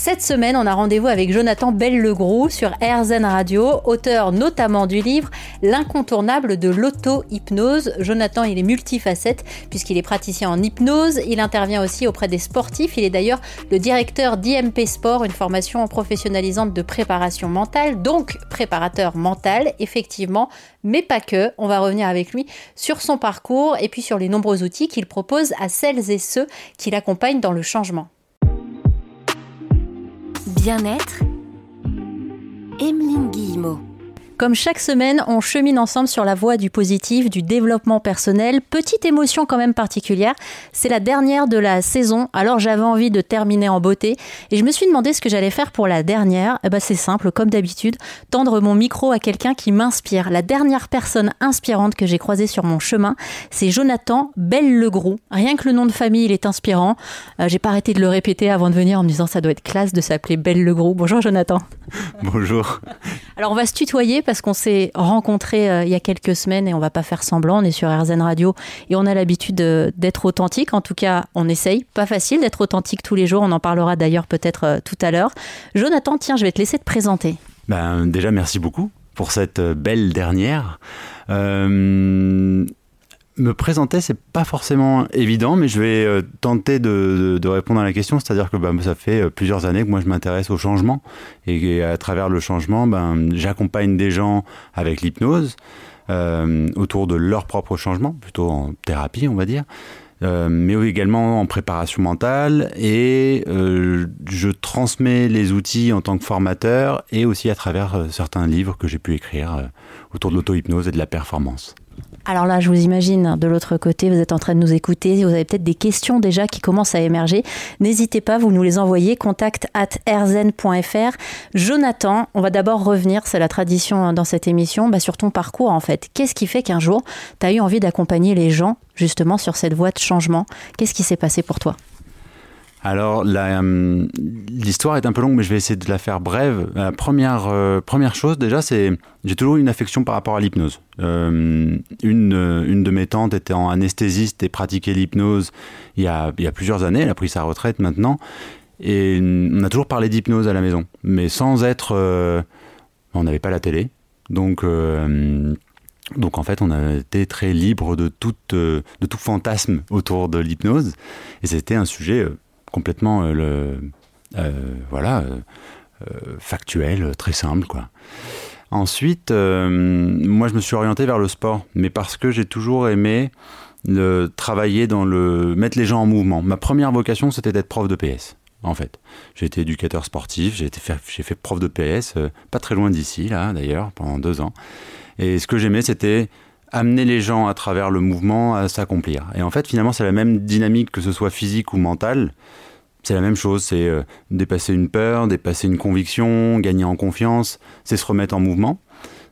Cette semaine, on a rendez-vous avec Jonathan Belle-Legroux sur RZN Radio, auteur notamment du livre L'incontournable de l'auto-hypnose. Jonathan, il est multifacette puisqu'il est praticien en hypnose. Il intervient aussi auprès des sportifs. Il est d'ailleurs le directeur d'IMP Sport, une formation professionnalisante de préparation mentale, donc préparateur mental, effectivement, mais pas que. On va revenir avec lui sur son parcours et puis sur les nombreux outils qu'il propose à celles et ceux qui l'accompagnent dans le changement bien-être, Emeline Guillemot. Comme chaque semaine, on chemine ensemble sur la voie du positif, du développement personnel. Petite émotion quand même particulière, c'est la dernière de la saison, alors j'avais envie de terminer en beauté et je me suis demandé ce que j'allais faire pour la dernière. Eh ben c'est simple, comme d'habitude, tendre mon micro à quelqu'un qui m'inspire. La dernière personne inspirante que j'ai croisée sur mon chemin, c'est Jonathan Belle-Legroux. Rien que le nom de famille, il est inspirant. Euh, j'ai pas arrêté de le répéter avant de venir en me disant ça doit être classe de s'appeler Belle-Legroux. Bonjour Jonathan. Bonjour. Alors on va se tutoyer parce qu'on s'est rencontrés euh, il y a quelques semaines et on va pas faire semblant. On est sur RZN Radio et on a l'habitude d'être authentique. En tout cas, on essaye. Pas facile d'être authentique tous les jours. On en parlera d'ailleurs peut-être euh, tout à l'heure. Jonathan, tiens, je vais te laisser te présenter. Ben, déjà, merci beaucoup pour cette euh, belle dernière me présenter, c'est pas forcément évident, mais je vais euh, tenter de, répondre à la question. C'est-à-dire que bah, ça fait euh, plusieurs années que moi je m'intéresse au changement et, à travers le changement, ben, j'accompagne des gens avec l'hypnose euh, autour de leur propre changement, plutôt en thérapie, on va dire. mais également en préparation mentale et je transmets les outils en tant que formateur et aussi à travers certains livres que j'ai pu écrire autour de l'auto-hypnose et de la performance. Alors là, je vous imagine de l'autre côté, vous êtes en train de nous écouter, vous avez peut-être des questions déjà qui commencent à émerger. N'hésitez pas, vous nous les envoyez, contact at rzen.fr. Jonathan, on va d'abord revenir, c'est la tradition dans cette émission, bah, sur ton parcours en fait. Qu'est-ce qui fait qu'un jour, tu as eu envie d'accompagner les gens justement sur cette voie de changement? Qu'est-ce qui s'est passé pour toi? Alors, euh, l'histoire est un peu longue, mais je vais essayer de la faire brève. La première, euh, première chose, déjà, c'est j'ai toujours une affection par rapport à l'hypnose. Euh, une, une de mes tantes était anesthésiste et pratiquait l'hypnose il, y a, il y a plusieurs années. Elle a pris sa retraite maintenant. Et on a toujours parlé d'hypnose à la maison, mais sans être. on n'avait pas la télé. Donc. Donc en fait, on a été très libre de, toute, de tout fantasme autour de l'hypnose. Et c'était un sujet complètement euh, le, euh, voilà, euh, factuel, très simple. Quoi. Ensuite, moi, je me suis orienté vers le sport, mais parce que j'ai toujours aimé le, travailler dans le. mettre les gens en mouvement. Ma première vocation, c'était d'être prof de PS, en fait. J'ai été éducateur sportif, j'ai, j'ai fait prof de PS, pas très loin d'ici, là, d'ailleurs, pendant deux ans. Et ce que j'aimais, c'était amener les gens à travers le mouvement à s'accomplir. Et en fait, finalement, c'est la même dynamique que ce soit physique ou mentale. C'est la même chose, c'est euh, dépasser une peur, dépasser une conviction, gagner en confiance, c'est se remettre en mouvement.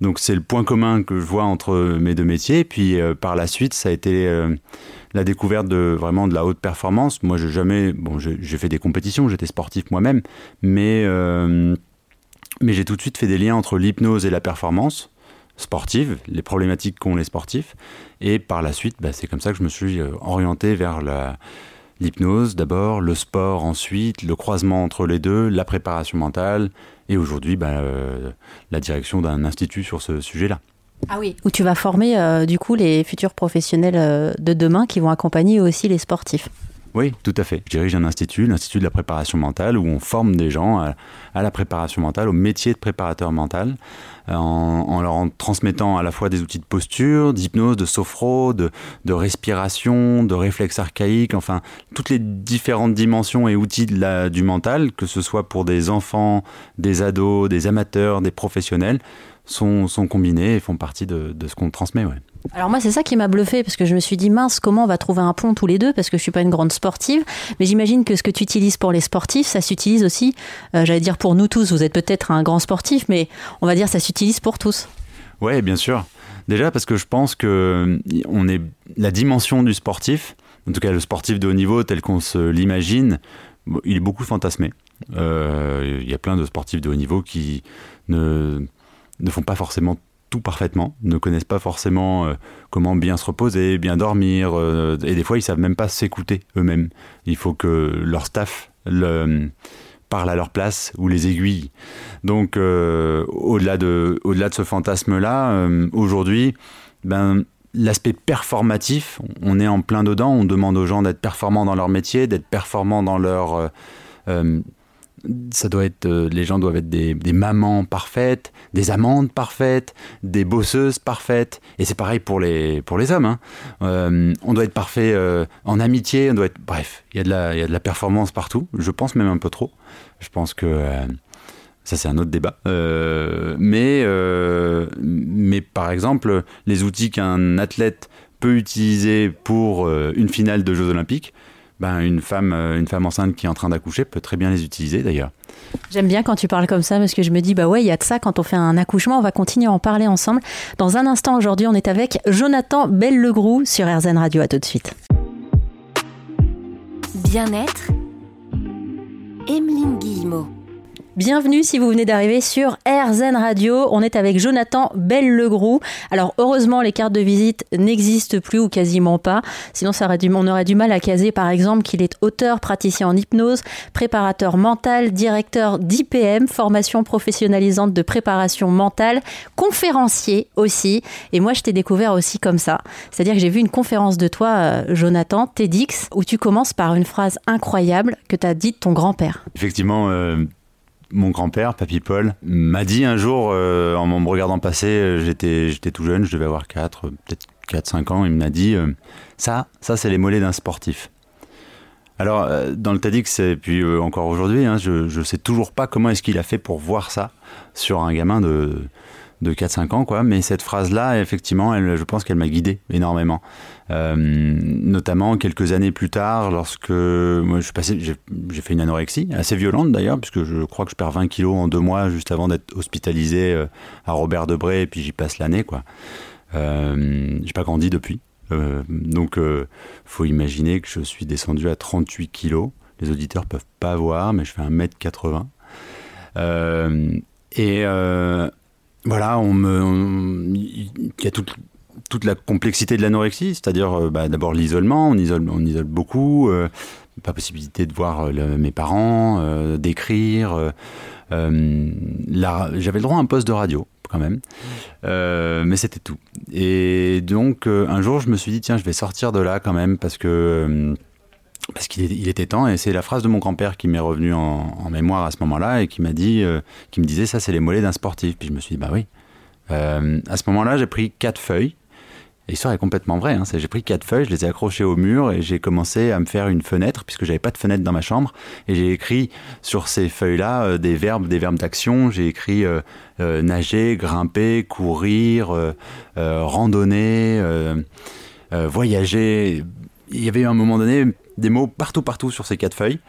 Donc c'est le point commun que je vois entre mes deux métiers. Puis euh, par la suite, ça a été euh, la découverte de vraiment de la haute performance. Moi, j'ai jamais, bon, j'ai fait des compétitions, j'étais sportif moi-même, mais mais j'ai tout de suite fait des liens entre l'hypnose et la performance sportive, les problématiques qu'ont les sportifs. Et par la suite, bah, c'est comme ça que je me suis euh, orienté vers l'hypnose d'abord, le sport ensuite, le croisement entre les deux, la préparation mentale et aujourd'hui bah, euh, la direction d'un institut sur ce sujet-là. Ah oui, où tu vas former euh, du coup les futurs professionnels de demain qui vont accompagner aussi les sportifs. Oui, tout à fait. Je dirige un institut, l'Institut de la préparation mentale, où on forme des gens à, la préparation mentale, au métier de préparateur mental, euh, en, leur transmettant à la fois des outils de posture, d'hypnose, de sophro, de, respiration, de réflexe archaïque, enfin, toutes les différentes dimensions et outils du mental, que ce soit pour des enfants, des ados, des amateurs, des professionnels, sont, combinés et font partie de, ce qu'on transmet. Ouais. Alors moi, c'est ça qui m'a bluffé parce que je me suis dit mince, comment on va trouver un pont tous les deux parce que je suis pas une grande sportive, mais j'imagine que ce que tu utilises pour les sportifs, ça s'utilise aussi, euh, j'allais dire pour nous tous. Vous êtes peut-être un grand sportif, mais on va dire ça s'utilise pour tous. Oui, bien sûr. Déjà parce que je pense que on est la dimension du sportif, en tout cas le sportif de haut niveau tel qu'on se l'imagine, il est beaucoup fantasmé. Euh, il y a plein de sportifs de haut niveau qui ne ne font pas forcément tout parfaitement, ne connaissent pas forcément euh, comment bien se reposer, bien dormir, euh, et des fois ils savent même pas s'écouter eux-mêmes. Il faut que leur staff le, parle à leur place ou les aiguilles. Donc euh, au-delà de, au-delà de ce fantasme-là, aujourd'hui, ben, l'aspect performatif, on est en plein dedans, on demande aux gens d'être performants dans leur métier, d'être performants dans leur ça doit être, euh, les gens doivent être des, mamans parfaites, des amantes parfaites, des bosseuses parfaites. Et c'est pareil pour les, pour les hommes. Hein. Euh, on doit être parfait euh, en amitié, on doit être. Bref, il y, a de la, y a de la performance partout. Je pense même un peu trop. Je pense que. ça, c'est un autre débat. mais, mais par exemple, les outils qu'un athlète peut utiliser pour une finale de Jeux Olympiques, ben, une, femme, euh, une femme enceinte qui est en train d'accoucher peut très bien les utiliser d'ailleurs. J'aime bien quand tu parles comme ça parce que je me dis, bah ouais, il y a de ça quand on fait un accouchement. On va continuer à en parler ensemble. Dans un instant, aujourd'hui, on est avec Jonathan Belle-Legroux sur RZN Radio. À tout de suite. Bien-être, Emeline Guillemot. Bienvenue si vous venez d'arriver sur RZN Radio. On est avec Jonathan Belle-Legroux. Alors heureusement, les cartes de visite n'existent plus ou quasiment pas. Sinon, ça aurait du, on aurait du mal à caser par exemple qu'il est auteur, praticien en hypnose, préparateur mental, directeur d'IPM, formation professionnalisante de préparation mentale, conférencier aussi. Et moi, je t'ai découvert aussi comme ça. C'est-à-dire que j'ai vu une conférence de toi, euh, Jonathan, TEDx, où tu commences par une phrase incroyable que tu as dite ton grand-père. Effectivement. Euh, mon grand-père, Papy Paul, m'a dit un jour, euh, en me regardant passer, euh, j'étais, tout jeune, je devais avoir 4, peut-être 4-5 ans, il m'a dit euh, Ça, ça c'est les mollets d'un sportif. Alors, dans le TEDx, et puis encore aujourd'hui, hein, je ne sais toujours pas comment est-ce qu'il a fait pour voir ça sur un gamin de, de 4-5 ans, quoi. Mais cette phrase-là, effectivement, elle, je pense qu'elle m'a guidé énormément. Euh, notamment quelques années plus tard, lorsque moi, je passais, j'ai fait une anorexie, assez violente d'ailleurs, puisque je crois que je perds 20 kilos en deux mois juste avant d'être hospitalisé euh, à Robert Debré, et puis j'y passe l'année, quoi. Euh, j'ai pas grandi depuis. Euh, donc, faut imaginer que je suis descendu à 38 kilos. Les auditeurs peuvent pas voir, mais je fais 1m80. et voilà, on me, il y a toute, toute la complexité de l'anorexie, c'est-à-dire euh, bah, d'abord l'isolement, on isole, on isole beaucoup, euh, pas possibilité de voir euh, mes parents, d'écrire. J'avais le droit à un poste de radio quand même, mais c'était tout. Et donc un jour, je me suis dit tiens, je vais sortir de là quand même parce que parce qu'il était temps, et c'est la phrase de mon grand-père qui m'est revenue en, mémoire à ce moment-là, et qui m'a dit, euh, qui me disait, ça c'est les mollets d'un sportif. Puis je me suis dit, bah oui. Euh, à ce moment-là, j'ai pris quatre feuilles. L'histoire est complètement vraie. Hein, j'ai pris quatre feuilles, je les ai accrochées au mur et j'ai commencé à me faire une fenêtre puisque j'avais pas de fenêtre dans ma chambre. Et j'ai écrit sur ces feuilles-là euh, des verbes, des verbes d'action. J'ai écrit nager, grimper, courir, randonner, voyager. Il y avait un moment donné des mots partout, partout sur ces quatre feuilles.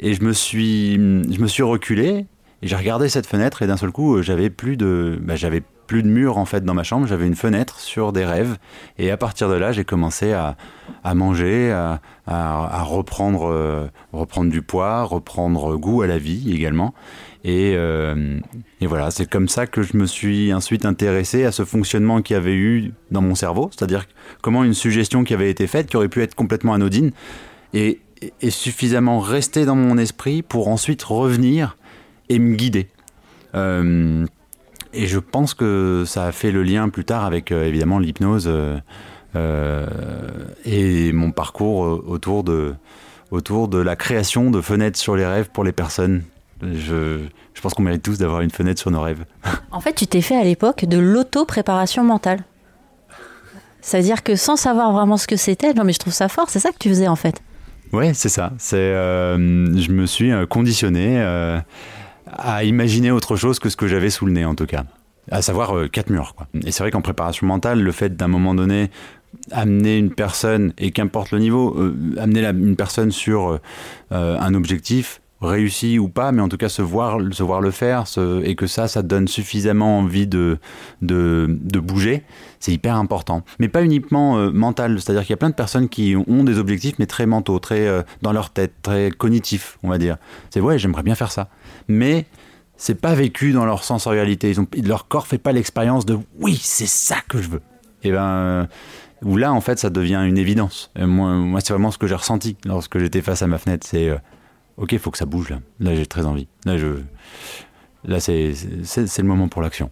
Et je me suis, je me suis reculé et j'ai regardé cette fenêtre et d'un seul coup, j'avais plus de, bah, j'avais plus de mur en fait dans ma chambre. J'avais une fenêtre sur des rêves. Et à partir de là, j'ai commencé à, à manger, à, à, reprendre, euh, reprendre du poids, reprendre goût à la vie également. Et, euh, et voilà, c'est comme ça que je me suis ensuite intéressé à ce fonctionnement qu'il y avait eu dans mon cerveau, c'est-à-dire comment une suggestion qui avait été faite, qui aurait pu être complètement anodine, et, suffisamment resté dans mon esprit pour ensuite revenir et me guider. Euh, et je pense que ça a fait le lien plus tard avec euh, évidemment l'hypnose euh, et mon parcours autour de, autour de la création de fenêtres sur les rêves pour les personnes. Je, je pense qu'on mérite tous d'avoir une fenêtre sur nos rêves. En fait, tu t'es fait à l'époque de l'auto-préparation mentale. Ça veut dire que sans savoir vraiment ce que c'était, non mais je trouve ça fort, c'est ça que tu faisais en fait. Ouais, c'est ça. C'est, euh, je me suis euh, conditionné euh, à imaginer autre chose que ce que j'avais sous le nez, en tout cas. À savoir quatre murs. Quoi. Et c'est vrai qu'en préparation mentale, le fait d'un moment donné amener une personne, et qu'importe le niveau, amener une personne sur un objectif, réussi ou pas, mais en tout cas se voir, se voir le faire, et que ça, ça donne suffisamment envie de, de, bouger, c'est hyper important. Mais pas uniquement euh, mental, c'est-à-dire qu'il y a plein de personnes qui ont des objectifs, mais très mentaux, très euh, dans leur tête, très cognitifs, on va dire. C'est ouais, j'aimerais bien faire ça. Mais c'est pas vécu dans leur sensorialité. Ils ont, leur corps fait pas l'expérience de oui, c'est ça que je veux. Et ben, où là, en fait, ça devient une évidence. moi, moi c'est vraiment ce que j'ai ressenti lorsque j'étais face à ma fenêtre. C'est ok, il faut que ça bouge là. Là, j'ai très envie. Là, je, là, c'est le moment pour l'action.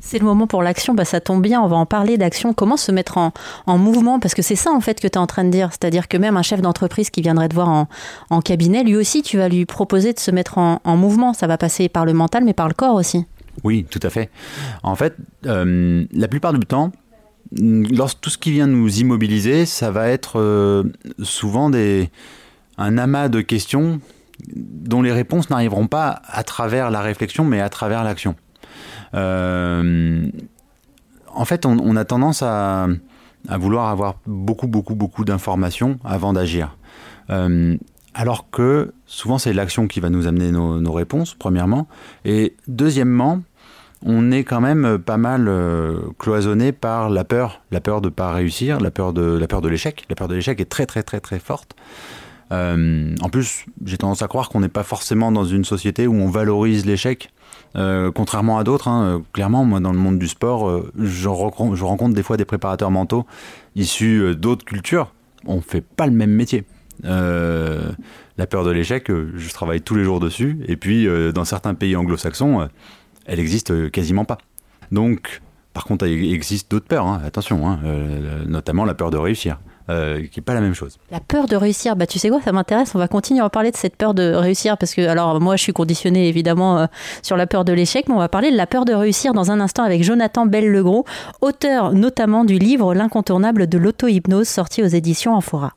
C'est le moment pour l'action, bah, ça tombe bien, on va en parler d'action. Comment se mettre en, en mouvement? Parce que c'est ça en fait que tu es en train de dire. C'est-à-dire que même un chef d'entreprise qui viendrait te voir en, en, cabinet, lui aussi, tu vas lui proposer de se mettre en, en, mouvement. Ça va passer par le mental, mais par le corps aussi. Oui, tout à fait. En fait, euh, la plupart du temps, lorsque tout ce qui vient nous immobiliser, ça va être euh, souvent des, un amas de questions dont les réponses n'arriveront pas à travers la réflexion, mais à travers l'action. Euh, en fait, on, a tendance à, vouloir avoir beaucoup, beaucoup, beaucoup d'informations avant d'agir. Euh, alors que souvent, c'est l'action qui va nous amener nos, réponses, premièrement. Et deuxièmement, on est quand même pas mal euh, cloisonné par la peur, la peur de ne pas réussir, la peur de la peur de l'échec. La peur de l'échec est très très très très forte. En plus, j'ai tendance à croire qu'on n'est pas forcément dans une société où on valorise l'échec euh, contrairement à d'autres, hein, euh, clairement, moi dans le monde du sport, euh, je, rencontre, des fois des préparateurs mentaux issus d'autres cultures. On fait pas le même métier. la peur de l'échec, je travaille tous les jours dessus. Et puis, dans certains pays anglo-saxons, elle existe quasiment pas. Donc, par contre, il existe d'autres peurs, hein, attention, hein, notamment la peur de réussir. Euh, qui n'est pas la même chose. La peur de réussir, bah, tu sais quoi, ça m'intéresse, on va continuer à parler de cette peur de réussir, parce que, alors moi je suis conditionnée évidemment euh, sur la peur de l'échec, mais on va parler de la peur de réussir dans un instant avec Jonathan Bell-Legros, auteur notamment du livre L'incontournable de l'auto-hypnose sorti aux éditions Amphora.